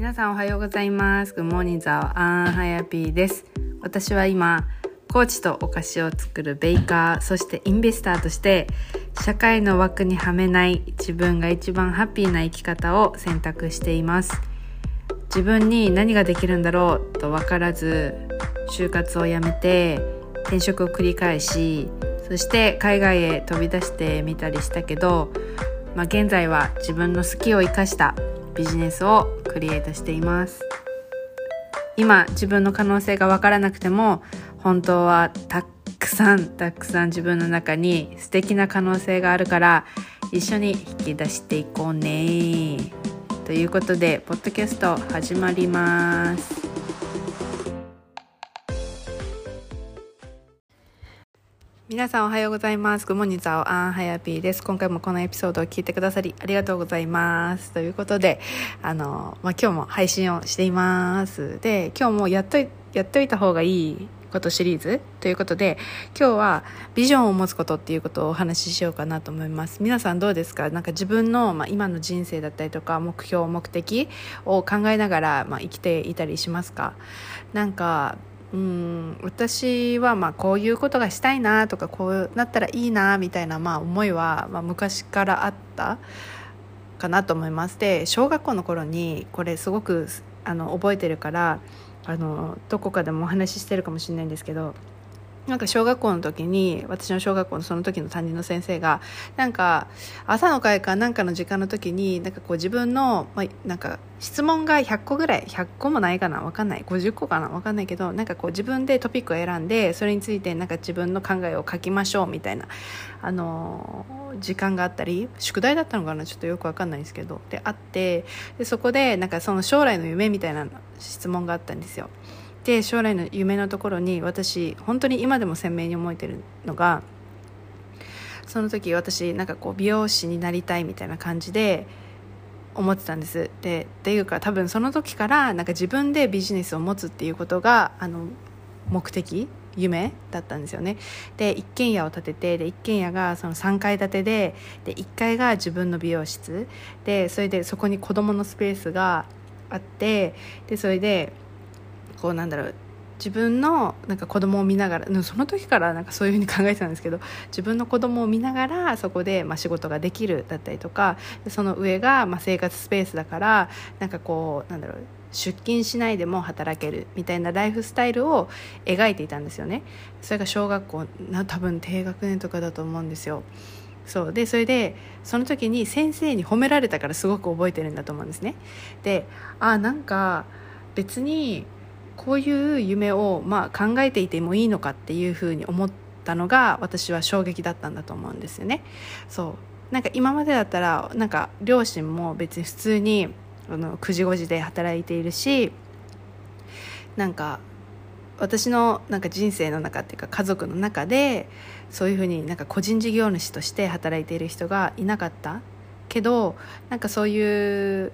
皆さんおはようございます。グッモーニンザーアンハヤピーです。私は今、コーチとお菓子を作る baker、そして investor として、社会の枠にはめない自分が一番ハッピーな生き方を選択しています。自分に何ができるんだろうと分からず、就活を辞めて、転職を繰り返し、そして海外へ飛び出してみたりしたけど、まあ、現在は自分の好きを生かしたビジネスをクリエイトしています。今自分の可能性が分からなくても本当はたくさんたくさん自分の中に素敵な可能性があるから一緒に引き出していこうね。ということでポッドキャスト始まります。皆さんおはようございます。グモニザオアンハヤピーです。今回もこのエピソードを聞いてくださりありがとうございます。ということで、あの、まあ、今日も配信をしています。で、今日もやっとい、やっといた方がいいことシリーズということで、今日はビジョンを持つことっていうことをお話ししようかなと思います。皆さんどうですか？なんか自分の、まあ、今の人生だったりとか、目標、目的を考えながら、まあ、生きていたりしますか？なんか、うん私はまあこういうことがしたいなとかこうなったらいいなみたいなまあ思いはまあ昔からあったかなと思います。で小学校の頃にこれすごくあの覚えてるからあのどこかでもお話ししてるかもしれないんですけどなんか小学校の時に私の小学校のその時の担任の先生がなんか朝の会かなんかの時間の時になんかこう自分の、まあ、なんか質問が100個ぐらい100個もないかな分かんない50個かな分かんないけどなんかこう自分でトピックを選んでそれについてなんか自分の考えを書きましょうみたいなあの時間があったり宿題だったのかなちょっとよく分かんないですけどであってでそこでなんかその将来の夢みたいな質問があったんですよ。で将来の夢のところに私本当に今でも鮮明に覚えてるのがその時私なんかこう美容師になりたいみたいな感じで思ってたんです。でっていうか多分その時からなんか自分でビジネスを持つっていうことがあの目的夢だったんですよね。で一軒家を建ててで一軒家がその3階建てでで1階が自分の美容室。でそれでそこに子供のスペースがあってでそれでこうなんだろう自分のなんか子供を見ながらその時からなんかそういうふうに考えてたんですけど自分の子供を見ながらそこでまあ仕事ができるだったりとかその上がまあ生活スペースだからなんかこうなんだろう出勤しないでも働けるみたいなライフスタイルを描いていたんですよね。それが小学校な多分低学年とかだと思うんですよ。そう。でそれでその時に先生に褒められたからすごく覚えてるんだと思うんですね。であなんか別にこういう夢をまあ考えていてもいいのかっていうふうに思ったのが私は衝撃だったんだと思うんですよね。そうなんか今までだったらなんか両親も別に普通にあの9時5時で働いているしなんか私のなんか人生の中っていうか家族の中でそういうふうになんか個人事業主として働いている人がいなかったけどなんかそういう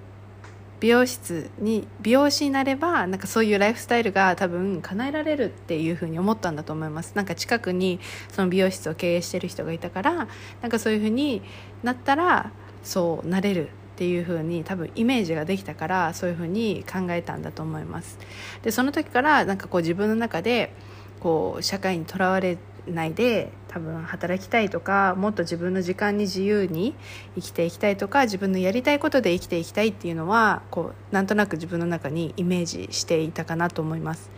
美容室に美容師になればなんかそういうライフスタイルが多分叶えられるっていうふうに思ったんだと思います。なんか近くにその美容室を経営してる人がいたからなんかそういうふうになったらそうなれるっていうふうに多分イメージができたからそういうふうに考えたんだと思います。でその時からなんかこう自分の中でこう社会にとらわれないで多分働きたいとかもっと自分の時間に自由に生きていきたいとか自分のやりたいことで生きていきたいっていうのはこうなんとなく自分の中にイメージしていたかなと思います。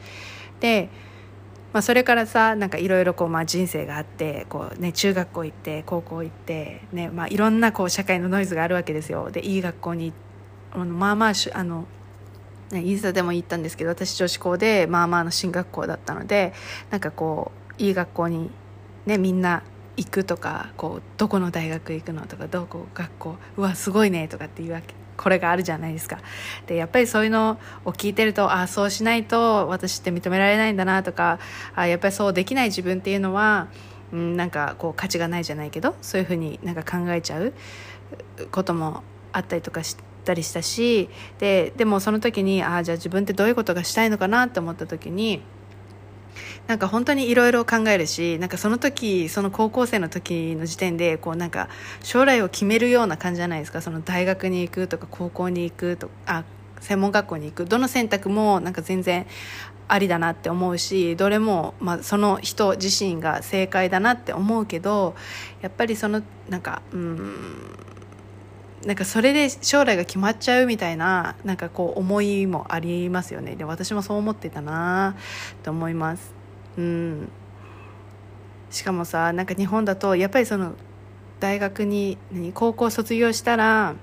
でまあ、それからさなんかいろいろこうま人生があってこう、ね、中学校行って高校行って、ねまあ、いろんなこう社会のノイズがあるわけですよでいい学校にあのまあまああのね、インスタでも言ったんですけど私女子校でまあまあの進学校だったのでなんかこういい学校に、ね、みんな行くとかこうどこの大学行くのとかどこ学校うわすごいねとかっていうわけこれがあるじゃないですかでやっぱりそういうのを聞いてるとああそうしないと私って認められないんだなとかあやっぱりそうできない自分っていうのは、うん、なんかこう価値がないじゃないけどそういうふうになんか考えちゃうこともあったりとかして。たりしたしででもその時にああじゃあ自分ってどういうことがしたいのかなって思った時になんか本当にいろいろ考えるしなんかその時その高校生の時の時点でこうなんか将来を決めるような感じじゃないですか。その大学に行くとか高校に行くとかあ専門学校に行く。どの選択もなんか全然ありだなって思うしどれも、まあ、その人自身が正解だなって思うけどやっぱりそのなんかうんなんかそれで将来が決まっちゃうみたいななんかこう思いもありますよね。で私もそう思ってたなと思います。うん。しかもさなんか日本だとやっぱりその大学に高校卒業したら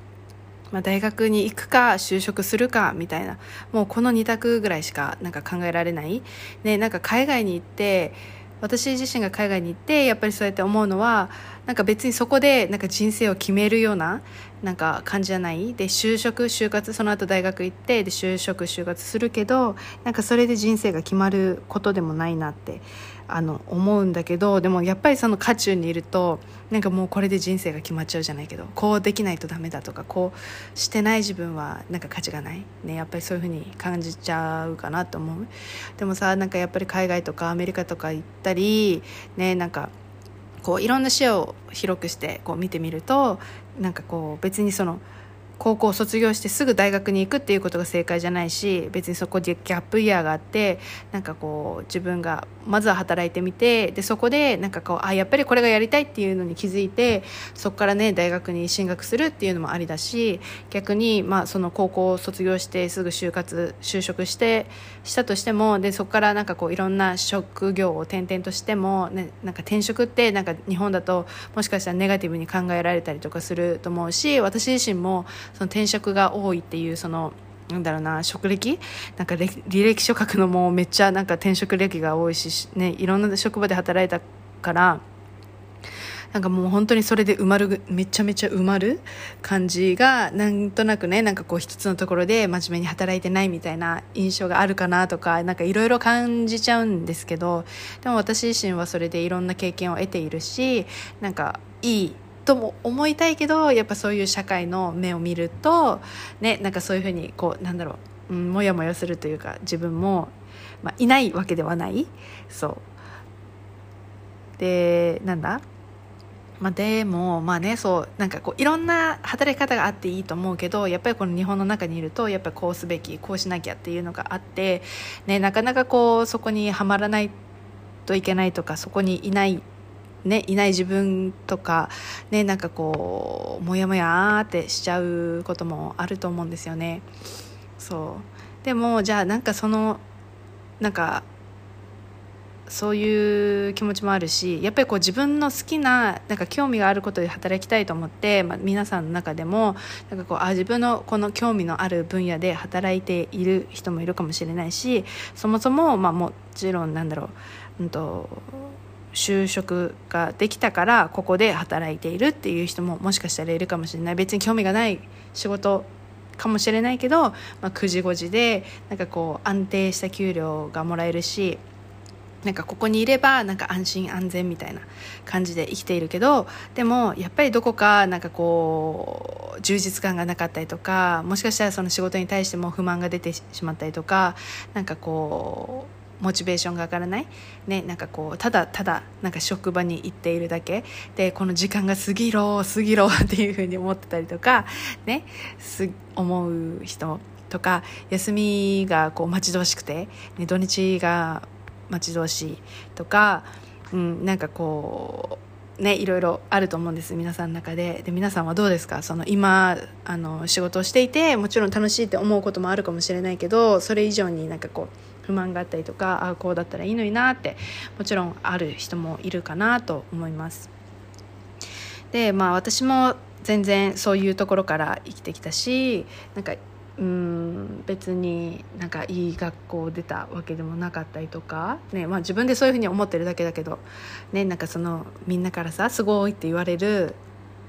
まあ、大学に行くか就職するかみたいなもうこの2択ぐらいしかなんか考えられない、ね、なんか海外に行って私自身が海外に行ってやっぱりそうやって思うのはなんか別にそこでなんか人生を決めるようななんか感じじゃない？で就職就活その後大学行ってで就職就活するけどなんかそれで人生が決まることでもないなってあの思うんだけどでもやっぱりその渦中にいるとなんかもうこれで人生が決まっちゃうじゃないけどこうできないとダメだとかこうしてない自分はなんか価値がない、ね、やっぱりそういうふうに感じちゃうかなと思う。でもさなんかやっぱり海外とかアメリカとか行ったりねなんかこういろんな視野を広くしてこう見てみるとなんかこう別にその高校を卒業してすぐ大学に行くっていうことが正解じゃないし別にそこでギャップイヤーがあってなんかこう自分がまずは働いてみてでそこでなんかこうあやっぱりこれがやりたいっていうのに気づいてそこからね大学に進学するっていうのもありだし逆にまあその高校を卒業してすぐ就活就職してしたとしてもでそこからなんかこういろんな職業を転々としても、ね、なんか転職ってなんか日本だともしかしたらネガティブに考えられたりとかすると思うし私自身もその転職が多いっていうそのなんだろうな職歴？なんか履歴書書くのもめっちゃなんか転職歴が多いし、ね、いろんな職場で働いたからなんかもう本当にそれで埋まるめちゃめちゃ埋まる感じがなんとなくねなんかこう一つのところで真面目に働いてないみたいな印象があるかなとかなんかいろいろ感じちゃうんですけどでも私自身はそれでいろんな経験を得ているしなんかいいとも思いたいけどやっぱそういう社会の目を見るとねなんかそういうふうにこうなんだろう、うん、もやもやするというか自分も、まあ、いないわけではない。そう。でなんだ？まあ、でもまあねそうなんかこういろんな働き方があっていいと思うけどやっぱりこの日本の中にいるとやっぱこうすべきこうしなきゃっていうのがあって、ね、なかなかこうそこにはまらないといけないとかそこにいないね、いない自分とか、ね、なんかこうモヤモヤってしちゃうこともあると思うんですよね。そうでもじゃあなんかそのなんかそういう気持ちもあるしやっぱりこう自分の好きななんか興味があることで働きたいと思って、まあ、皆さんの中でもなんかこうあ自分のこの興味のある分野で働いている人もいるかもしれないしそもそも、まあ、もちろんなんだろう、うんと就職ができたからここで働いているっていう人ももしかしたらいるかもしれない。別に興味がない仕事かもしれないけど、まあ、9時5時でなんかこう安定した給料がもらえるしなんかここにいればなんか安心安全みたいな感じで生きているけどでもやっぱりどこかなんかこう充実感がなかったりとかもしかしたらその仕事に対しても不満が出てしまったりとかなんかこうモチベーションが上がらない、ね、なんかこうただただなんか職場に行っているだけ。でこの時間が過ぎろ過ぎろっていうふうに思ってたりとか、ね、す思う人とか休みがこう待ち遠しくて、ね、土日が待ち遠しいとか、うん、なんかこうね、いろいろあると思うんです皆さんの中で。で皆さんはどうですか？その今あの仕事をしていてもちろん楽しいって思うこともあるかもしれないけどそれ以上になんかこう不満があったりとかああこうだったらいいのになってもちろんある人もいるかなと思いますでまあ私も全然そういうところから生きてきたしなんかうん別になんかいい学校出たわけでもなかったりとか、ねまあ、自分でそういうふうに思ってるだけだけど、ね、なんかそのみんなからさすごいって言われる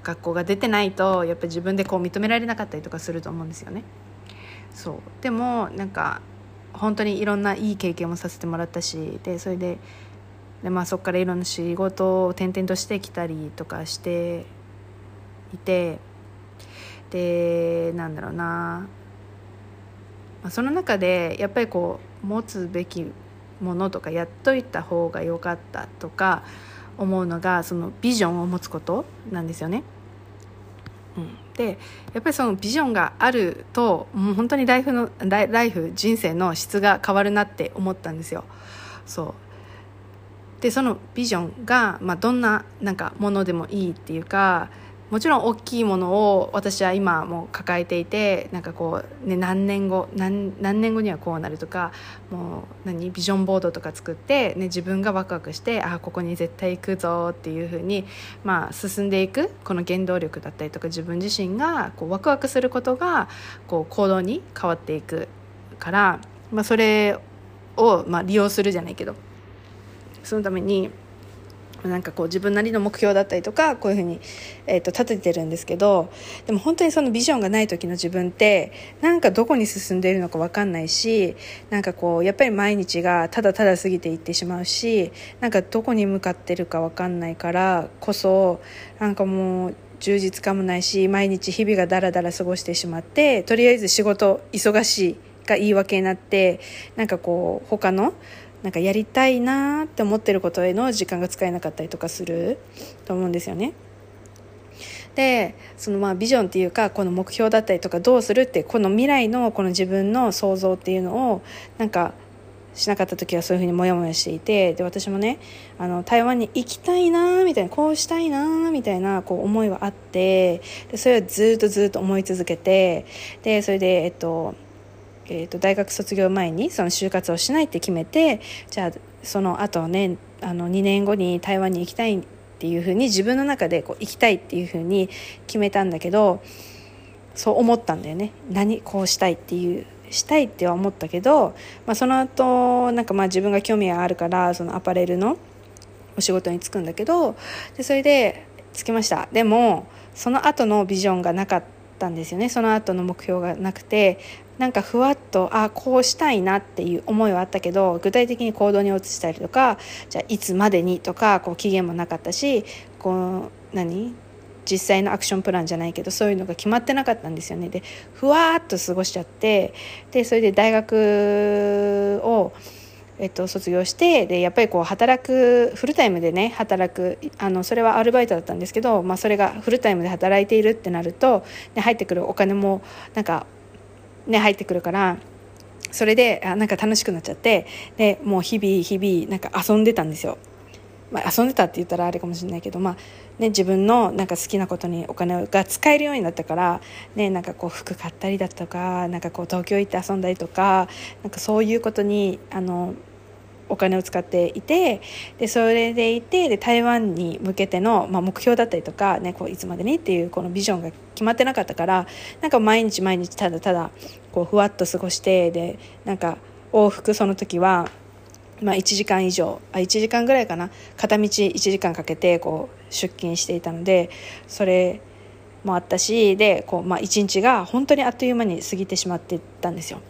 学校が出てないとやっぱり自分でこう認められなかったりとかすると思うんですよね。そうでもなんか本当にいろんないい経験もさせてもらったしでそれでで、まあ、そこからいろんな仕事を転々としてきたりとかしていてでなんだろうな、まあ、その中でやっぱりこう持つべきものとかやっといた方が良かったとか思うのがそのビジョンを持つことなんですよね。うん、でやっぱりそのビジョンがあるともう本当にライフのライフ人生の質が変わるなって思ったんですよ。そう。でそのビジョンが、まあ、どんななんかものでもいいっていうかもちろん大きいものを私は今も抱えていてなんかこう、ね、何年後何何年後にはこうなるとかもう何ビジョンボードとか作って、ね、自分がワクワクしてあここに絶対行くぞっていうふうに、まあ、進んでいくこの原動力だったりとか自分自身がこうワクワクすることがこう行動に変わっていくから、まあ、それを、まあ、利用するじゃないけどそのために。なんかこう自分なりの目標だったりとかこういうふうに、えー、と立ててるんですけどでも本当にそのビジョンがない時の自分ってなんかどこに進んでいるのか分かんないしなんかこうやっぱり毎日がただただ過ぎていってしまうしなんかどこに向かってるか分かんないからこそなんかもう充実感もないし毎日日々がだらだら過ごしてしまってとりあえず仕事忙しいが言い訳になってなんかこう他のなんかやりたいなって思ってることへの時間が使えなかったりとかすると思うんですよね。でそのまあビジョンっていうかこの目標だったりとかどうするってこの未来のこの自分の想像っていうのをなんかしなかった時はそういうふうにモヤモヤしていてで私もねあの台湾に行きたいなみたいなこうしたいなみたいなこう思いはあってでそれをずっとずっと思い続けてでそれでえっとえーと、大学卒業前にその就活をしないって決めてじゃあその後ねあの2年後に台湾に行きたいっていうふうに自分の中でこう行きたいっていうふうに決めたんだけどそう思ったんだよね。何こうしたいっていうしたいっては思ったけど、まあ、その後なんかまあ自分が興味があるからそのアパレルのお仕事に就くんだけどでそれで着きました。でもその後のビジョンがなかったんですよね。その後の目標がなくてなんかふわっとあこうしたいなっていう思いはあったけど具体的に行動に移したりとかじゃあいつまでにとかこう期限もなかったしこう何？実際のアクションプランじゃないけどそういうのが決まってなかったんですよね。でふわっと過ごしちゃってでそれで大学をえっと、卒業してでやっぱりこう働くフルタイムでね働くあのそれはアルバイトだったんですけど、まあ、それがフルタイムで働いているってなると、ね、入ってくるお金もなんかね、入ってくるからそれであなんか楽しくなっちゃってでもう日々日々なんか遊んでたんですよ。まあ、遊んでたって言ったらあれかもしれないけど、まあね、自分のなんか好きなことにお金が使えるようになったから、ね、なんかこう服買ったりだとかなんかこう東京行って遊んだりとかなんかそういうことにあのお金を使っていてでそれでいてで台湾に向けての、まあ、目標だったりとか、ね、こういつまでにっていうこのビジョンが決まってなかったからなんか毎日毎日ただただこうふわっと過ごしてでなんか往復その時は、まあ、1時間以上あ1時間ぐらいかな片道1時間かけてこう出勤していたのでそれもあったしでこう、まあ、1日が本当にあっという間に過ぎてしまってたんですよ。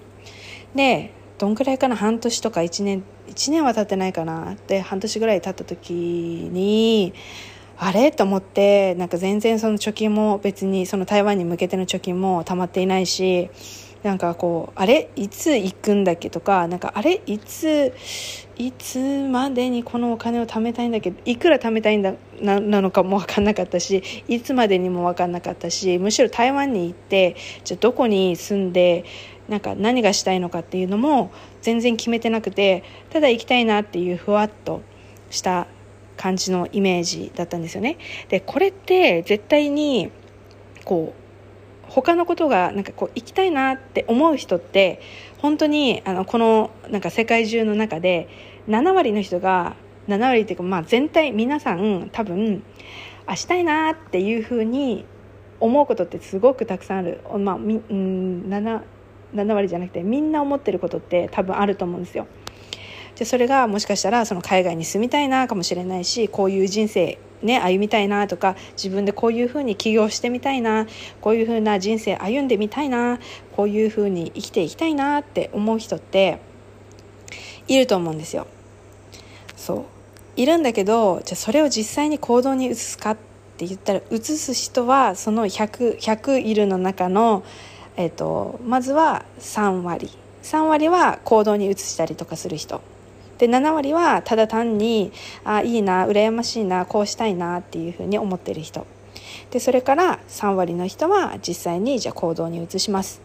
でどんくらいかな半年とか1年1年は経ってないかなって半年ぐらい経った時にあれ？と思ってなんか全然その貯金も別にその台湾に向けての貯金も溜まっていないしなんかこうあれ？いつ行くんだっけとかなんかあれ？いついつまでにこのお金を貯めたいんだけ？どいくら貯めたいんだななのかも分かんなかったしいつまでにも分かんなかったしむしろ台湾に行ってじゃどこに住んでなんか何がしたいのかっていうのも全然決めてなくてただ行きたいなっていうふわっとした感じのイメージだったんですよね。でこれって絶対にこう他のことがなんかこう行きたいなって思う人って本当にあのこのなんか世界中の中で7割の人が7割っていうかまあ全体皆さん多分あしたいなっていうふうに思うことってすごくたくさんある、まあ、みうん 7, 7割じゃなくてみんな思ってることって多分あると思うんですよ。でそれがもしかしたらその海外に住みたいなかもしれないしこういう人生ね歩みたいなとか自分でこういうふうに起業してみたいなこういうふうな人生歩んでみたいなこういうふうに生きていきたいなって思う人っていると思うんですよ。そういるんだけどじゃそれを実際に行動に移すかって言ったら移す人はその 100, 100いるの中のえーと、まずは3割。3割は行動に移したりとかする人。で7割はただ単にあいいな羨ましいなこうしたいなっていうふうに思ってる人。でそれから3割の人は実際にじゃあ行動に移します。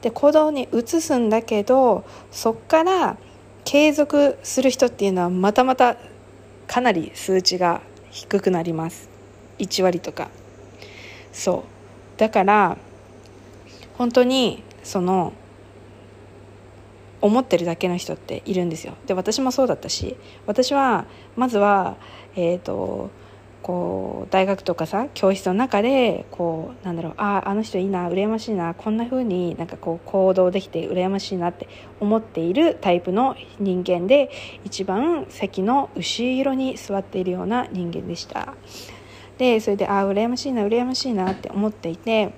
で行動に移すんだけどそっから継続する人っていうのはまたまたかなり数値が低くなります。1割とか。そう。だから本当にその思ってるだけの人っているんですよ。で私もそうだったし私はまずはえっ、ー、とこう大学とかさ教室の中でこうなんだろうあああの人いいな羨ましいなこんな風になんかこう行動できて羨ましいなって思っているタイプの人間で一番席の後ろに座っているような人間でした。でそれでああ羨ましいな羨ましいなって思っていて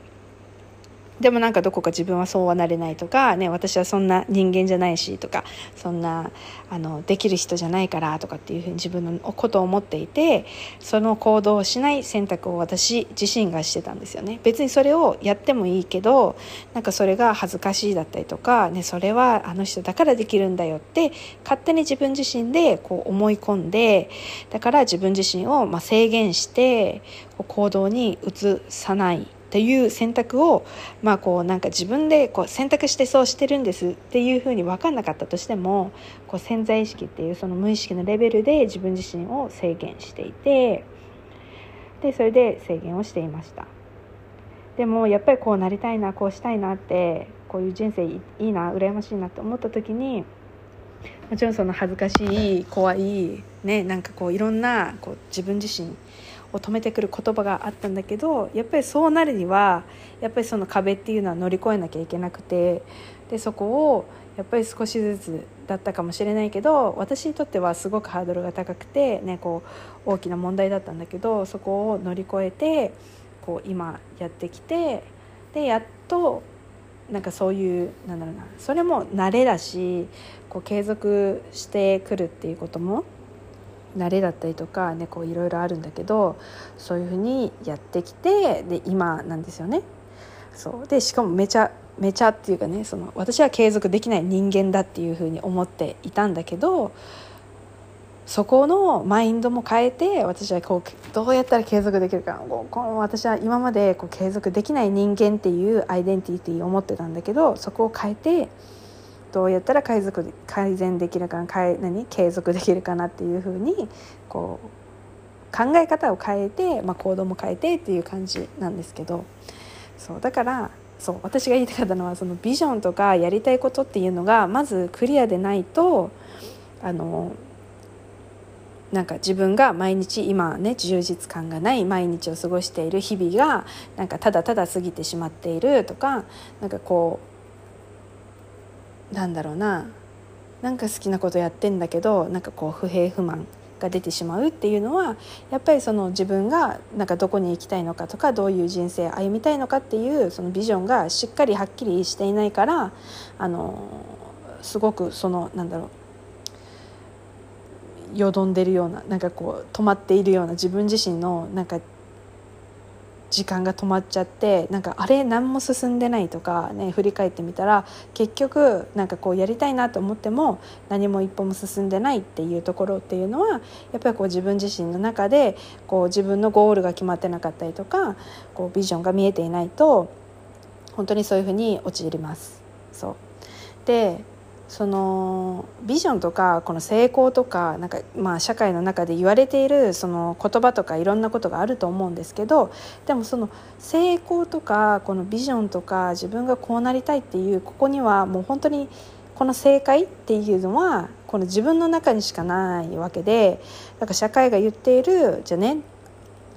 でもなんかどこか自分はそうはなれないとか、ね、私はそんな人間じゃないしとかそんなあのできる人じゃないからとかっていうふうに自分のことを思っていてその行動をしない選択を私自身がしてたんですよね。別にそれをやってもいいけどなんかそれが恥ずかしいだったりとか、ね、それはあの人だからできるんだよって勝手に自分自身でこう思い込んでだから自分自身をま制限して行動に移さない。っていう選択を、まあ、こうなんか自分でこう選択してそうしてるんですっていうふうに分かんなかったとしてもこう潜在意識っていうその無意識のレベルで自分自身を制限していてでそれで制限をしていました。でもやっぱりこうなりたいなこうしたいなってこういう人生いいな羨ましいなって思った時にもちろんその恥ずかしい怖いねなんかこういろんなこう自分自身を止めてくる言葉があったんだけどやっぱりそうなるにはやっぱりその壁っていうのは乗り越えなきゃいけなくてでそこをやっぱり少しずつだったかもしれないけど私にとってはすごくハードルが高くて、ね、こう大きな問題だったんだけどそこを乗り越えてこう今やってきてでやっとなんかそういうなんだろうなそれも慣れだしこう継続してくるっていうことも慣れだったりとかねこういろいろあるんだけどそういうふうにやってきてで今なんですよね。そうでしかもめちゃめちゃっていうかねその私は継続できない人間だっていうふうに思っていたんだけどそこのマインドも変えて私はこうどうやったら継続できるかこう私は今までこう継続できない人間っていうアイデンティティを持ってたんだけどそこを変えてどうやったら改改善できるかな何？継続できるかなっていうふうにこう考え方を変えて、まあ、行動も変えてっていう感じなんですけど。そうだからそう私が言いたかったのはそのビジョンとかやりたいことっていうのがまずクリアでないとあのなんか自分が毎日今ね充実感がない毎日を過ごしている日々がなんかただただ過ぎてしまっているとかなんかこうなんだろうな。なんか好きなことやってんだけどなんかこう不平不満が出てしまうっていうのはやっぱりその自分がなんかどこに行きたいのかとかどういう人生歩みたいのかっていうそのビジョンがしっかりはっきりしていないからあのすごくそのなんだろう。よどんでるようななんかこう止まっているような自分自身のなんか時間が止まっちゃってなんかあれ何も進んでないとかね振り返ってみたら結局なんかこうやりたいなと思っても何も一歩も進んでないっていうところっていうのはやっぱりこう自分自身の中でこう自分のゴールが決まってなかったりとかこうビジョンが見えていないと本当にそういうふうに陥ります。そうでそのビジョンとかこの成功とかなんかまあ社会の中で言われているその言葉とかいろんなことがあると思うんですけどでもその成功とかこのビジョンとか自分がこうなりたいっていうここにはもう本当にこの正解っていうのはこの自分の中にしかないわけでだから社会が言っているじゃあね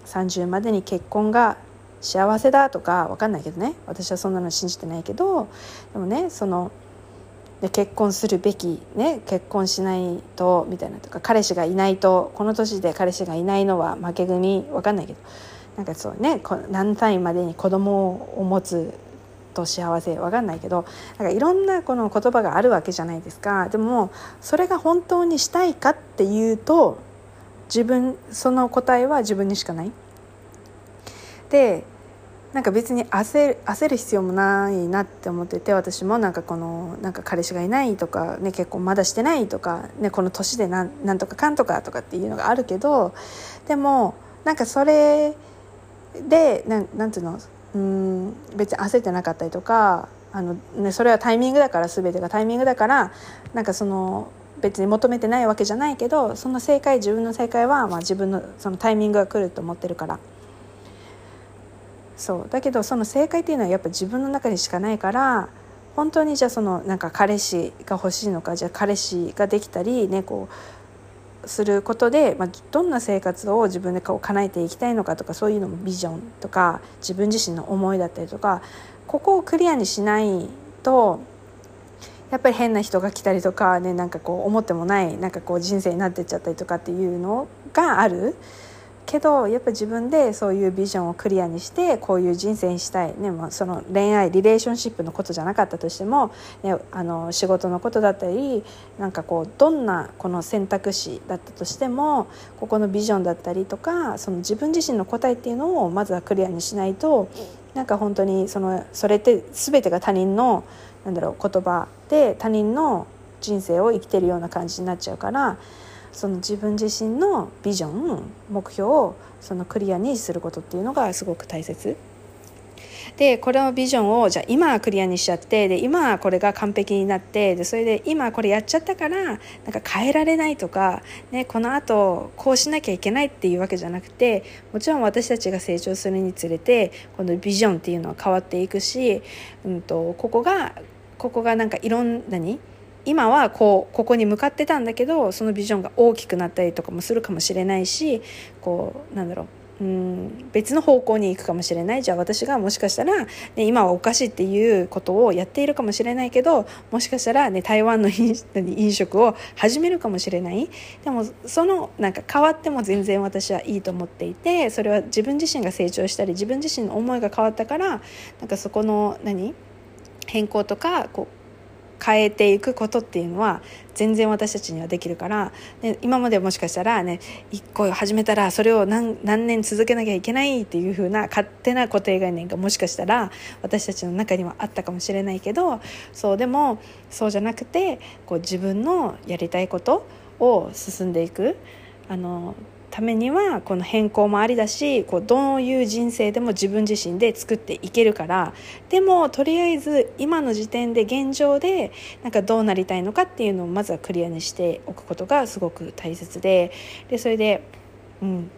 30までに結婚が幸せだとか分かんないけどね。私はそんなの信じてないけどでもねそので結婚するべき、ね、結婚しないとみたいなとか彼氏がいないとこの年で彼氏がいないのは負け組分かんないけどなんかそうね何歳までに子供を持つと幸せ分かんないけどなんかいろんなこの言葉があるわけじゃないですかでもそれが本当にしたいかっていうと自分その答えは自分にしかない。でなんか別に焦る焦る必要もないなって思ってて私もなんかこのなんか彼氏がいないとか、ね、結婚まだしてないとか、ね、この年でなんなんとかかんとかとかっていうのがあるけどでもなんかそれでなんなんていうのうん別に焦ってなかったりとかあの、ね、それはタイミングだから全てがタイミングだからなんかその別に求めてないわけじゃないけどその正解自分の正解はまあ自分のそのタイミングが来ると思ってるから。そう。だけどその正解っていうのはやっぱ自分の中にしかないから本当にじゃあそのなんか彼氏が欲しいのかじゃあ彼氏ができたりねこうすることで、まあ、どんな生活を自分でこう叶えていきたいのかとかそういうのもビジョンとか自分自身の思いだったりとかここをクリアにしないとやっぱり変な人が来たりとかねなんかこう思ってもないなんかこう人生になってっちゃったりとかっていうのがある。けどやっぱ自分でそういうビジョンをクリアにしてこういう人生にしたい、ねまあ、その恋愛リレーションシップのことじゃなかったとしても、ね、あの仕事のことだったりなんかこうどんなこの選択肢だったとしてもここのビジョンだったりとかその自分自身の答えっていうのをまずはクリアにしないとなんか本当にそのそれって全てが他人のなんだろう言葉で他人の人生を生きてるような感じになっちゃうからその自分自身のビジョン目標をそのクリアにすることっていうのがすごく大切。でこれのビジョンをじゃあ今クリアにしちゃってで今これが完璧になってでそれで今これやっちゃったからなんか変えられないとか、ね、このあとこうしなきゃいけないっていうわけじゃなくてもちろん私たちが成長するにつれてこのビジョンっていうのは変わっていくし、うんと、ここがここがなんかいろんなに今はこうここに向かってたんだけどそのビジョンが大きくなったりとかもするかもしれないしこうなんだろう。うん別の方向に行くかもしれない。じゃあ私がもしかしたら、ね、今はおかしいっていうことをやっているかもしれないけどもしかしたら、ね、台湾の飲食を始めるかもしれない。でもそのなんか変わっても全然私はいいと思っていてそれは自分自身が成長したり自分自身の思いが変わったからなんかそこの何？変更とかこう変えていくことっていうのは全然私たちにはできるから、ね、今までもしかしたらね一個始めたらそれを何何年続けなきゃいけないっていう風な勝手な固定概念がもしかしたら私たちの中にはあったかもしれないけどそうでもそうじゃなくてこう自分のやりたいことを進んでいく。あのためにはこの変更もありだしこうどういう人生でも自分自身で作っていけるからでもとりあえず今の時点で現状でなんかどうなりたいのかっていうのをまずはクリアにしておくことがすごく大切ででそれで、うん、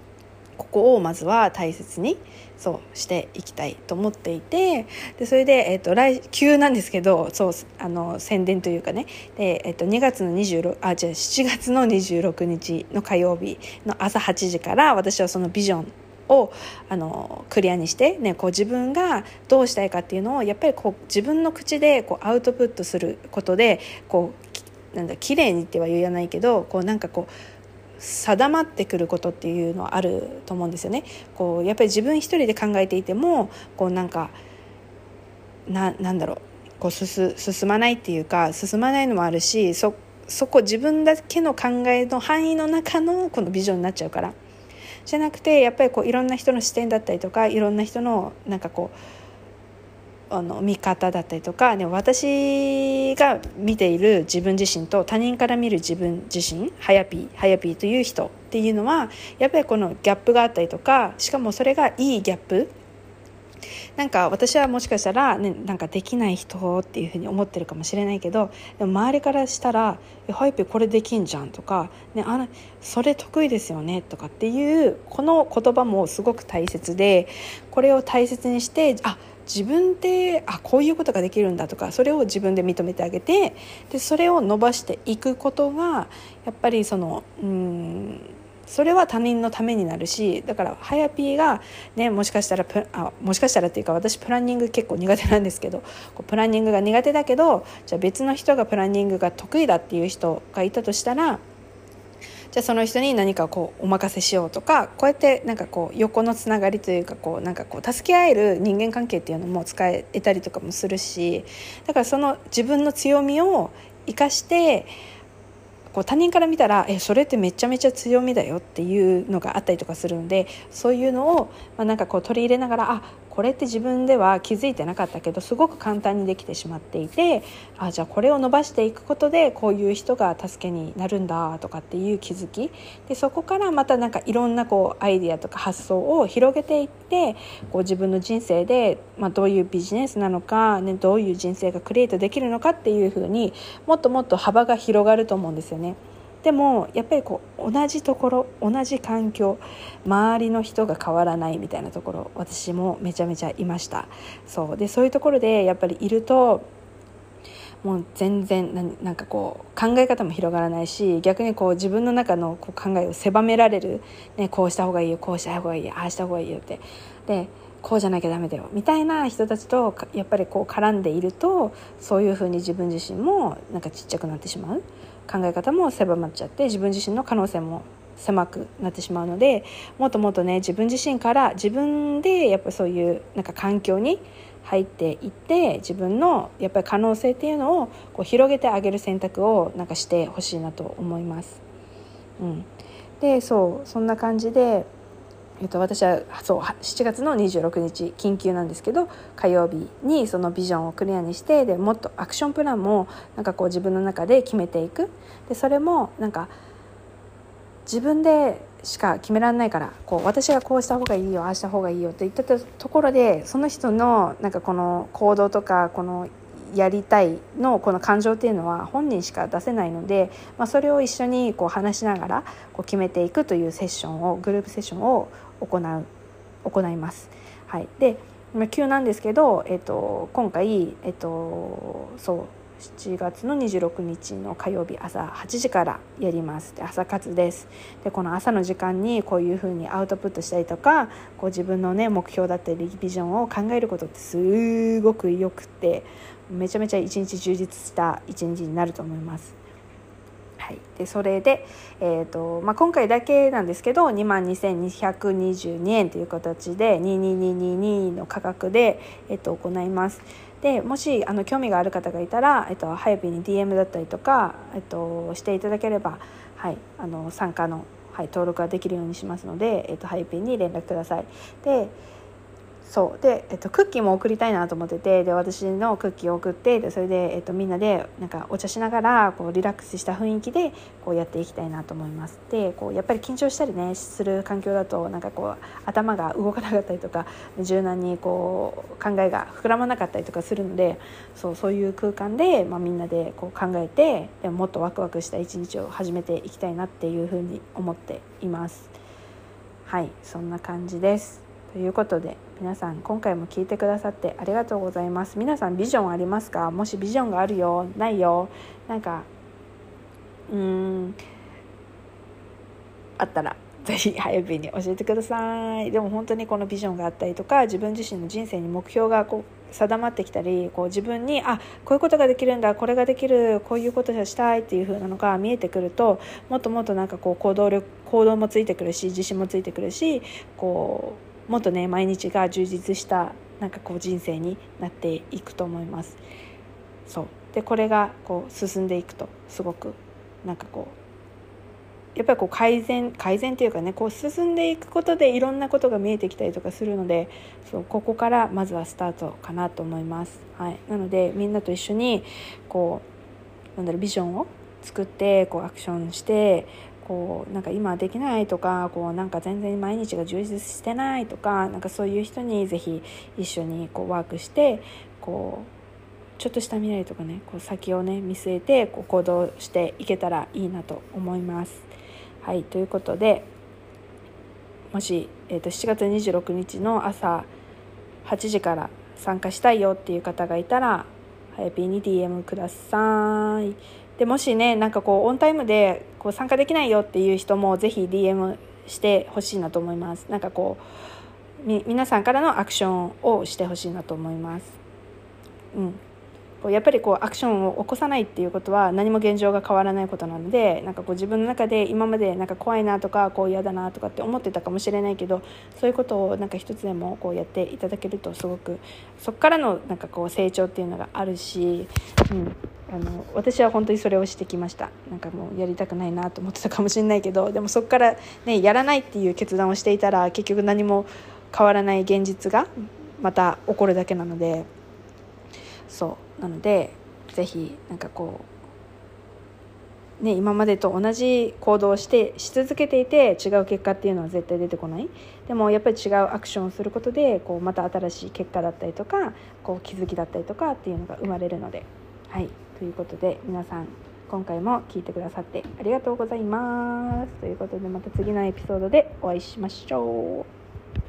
ここをまずは大切にそうしていきたいと思っていてでそれで、えーと、来急なんですけどそうあの宣伝というかね。で、えーと、2月の26あじゃあ7月の26日の火曜日の朝8時から私はそのビジョンをあのクリアにして、ね、こう自分がどうしたいかっていうのをやっぱりこう自分の口でこうアウトプットすることでこうなんだ綺麗にっては言わないけどこうなんかこう定まってくることっていうのはあると思うんですよね。こうやっぱり自分一人で考えていてもこうなんかななんだろうこう進進まないっていうか進まないのもあるしそそこ自分だけの考えの範囲の中のこのビジョンになっちゃうからじゃなくてやっぱりこういろんな人の視点だったりとかいろんな人のなんかこうあの見方だったりとか、ね、私が見ている自分自身と他人から見る自分自身はやぴーはやぴという人っていうのはやっぱりこのギャップがあったりとかしかもそれがいいギャップ。なんか私はもしかしたら、ね、なんかできない人っていうふうに思ってるかもしれないけどでも周りからしたら「ハイピこれできんじゃん」とか、ね「あそれ得意ですよね」とかっていうこの言葉もすごく大切でこれを大切にしてあっ自分であこういうことができるんだとかそれを自分で認めてあげてでそれを伸ばしていくことがやっぱりそのうんそれは他人のためになるしだからはやぴーが、ね、もしかしたらあもしかしたらっていうか私プランニング結構苦手なんですけどプランニングが苦手だけどじゃあ別の人がプランニングが得意だっていう人がいたとしたらじゃあその人に何かこうお任せしようとかこうやってなんかこう横のつながりというかこうなんかこう助け合える人間関係っていうのも使えたりとかもするしだからその自分の強みを生かしてこう他人から見たらえそれってめちゃめちゃ強みだよっていうのがあったりとかするのでそういうのを、まあ、なんかこう取り入れながらあこれって自分では気づいてなかったけどすごく簡単にできてしまっていてあじゃあこれを伸ばしていくことでこういう人が助けになるんだとかっていう気づきでそこからまたなんかいろんなこうアイディアとか発想を広げていってこう自分の人生で、まあ、どういうビジネスなのか、ね、どういう人生がクリエイトできるのかっていうふうにもっともっと幅が広がると思うんですよね。でもやっぱりこう同じところ同じ環境周りの人が変わらないみたいなところ私もめちゃめちゃいました。そう。でそういうところでやっぱりいるともう全然なんかこう考え方も広がらないし逆にこう自分の中のこう考えを狭められる、ね、こうした方がいいよこうした方がいいよああした方がいいよって。でこうじゃなきゃダメだよみたいな人たちとやっぱりこう絡んでいるとそういうふうに自分自身もなんかちっちゃくなってしまう。考え方も狭まっちゃって自分自身の可能性も狭くなってしまうのでもっともっとね自分自身から自分でやっぱそういうなんか環境に入っていって自分のやっぱり可能性っていうのをこう広げてあげる選択をなんかしてほしいなと思います。うん、でそうそんな感じでえっと、私はそう7月の26日緊急なんですけど火曜日にそのビジョンをクリアにしてでもっとアクションプランもなんかこう自分の中で決めていく。でそれもなんか自分でしか決められないからこう私がこうした方がいいよああした方がいいよって言ったところでその人のなんかこの行動とかこのやりたいのこの感情っていうのは本人しか出せないので、まあ、それを一緒にこう話しながらこう決めていくというセッションをグループセッションを行う行います。はい、で、まあ、急なんですけど、えっと、今回、えっと、そう7月の26日の火曜日朝8時からやりますで朝活ですでこの朝の時間にこういうふうにアウトプットしたりとかこう自分のね目標だったりビジョンを考えることってすごくよくてめちゃめちゃ一日充実した一日になると思います。はい、でそれで、えーとまあ、今回だけなんですけど2万2222円という形で22222の価格で、えー、と行います。でもしあの興味がある方がいたら、えっと、はやぴに DM だったりとか、えっと、していただければ、はい、あの参加の、はい、登録ができるようにしますので、えっと、はやぴに連絡ください。でそう。で、えっと、クッキーも送りたいなと思っててで私のクッキーを送ってでそれで、えっと、みんなでなんかお茶しながらこうリラックスした雰囲気でこうやっていきたいなと思います。でこうやっぱり緊張したりねする環境だとなんかこう頭が動かなかったりとか柔軟にこう考えが膨らまなかったりとかするのでそうそういう空間で、まあ、みんなでこう考えてでももっとワクワクした一日を始めていきたいなっていうふうに思っています。はいそんな感じです。ということで皆さん今回も聞いてくださってありがとうございます。皆さんビジョンありますか？もしビジョンがあるよ。ないよ。なんかうーん。あったらぜひ早火に教えてください。でも本当にこのビジョンがあったりとか自分自身の人生に目標がこう定まってきたりこう自分にあこういうことができるんだこれができるこういうことがしたいっていう風なのが見えてくるともっともっとなんかこう行動力行動もついてくるし自信もついてくるしこうもっとね毎日が充実したなんかこう人生になっていくと思います。そう。でこれがこう進んでいくとすごくなんかこうやっぱりこう改善改善というかねこう進んでいくことでいろんなことが見えてきたりとかするのでそうここからまずはスタートかなと思います、はい、なのでみんなと一緒にこうなんだろうビジョンを作ってこうアクションしてこうなんか今できないとかこうなんか全然毎日が充実してないとかなんかそういう人にぜひ一緒にこうワークしてこうちょっとした未来とかねこう先をね見据えてこう行動していけたらいいなと思います。はいということでもし、えー、と7月26日の朝8時から参加したいよっていう方がいたらはやぴーに DM ください。でもしねなんかこうオンタイムでこう参加できないよっていう人もぜひ DM してほしいなと思います。なんかこうみ皆さんからのアクションをしてほしいなと思います。うん。こうやっぱりこうアクションを起こさないっていうことは何も現状が変わらないことなのでなんかこう自分の中で今までなんか怖いなとかこう嫌だなとかって思ってたかもしれないけどそういうことをなんか一つでもこうやっていただけるとすごくそこからのなんかこう成長っていうのがあるし、うん、あの私は本当にそれをしてきました。なんかもうやりたくないなと思ってたかもしれないけどでもそこから、ね、やらないっていう決断をしていたら結局何も変わらない現実がまた起こるだけなのでそう。なのでぜひなんかこうね今までと同じ行動をしてし続けていて違う結果っていうのは絶対出てこない。でもやっぱり違うアクションをすることでこうまた新しい結果だったりとかこう気づきだったりとかっていうのが生まれるので。はい。ということで皆さん今回も聞いてくださってありがとうございます。ということでまた次のエピソードでお会いしましょう。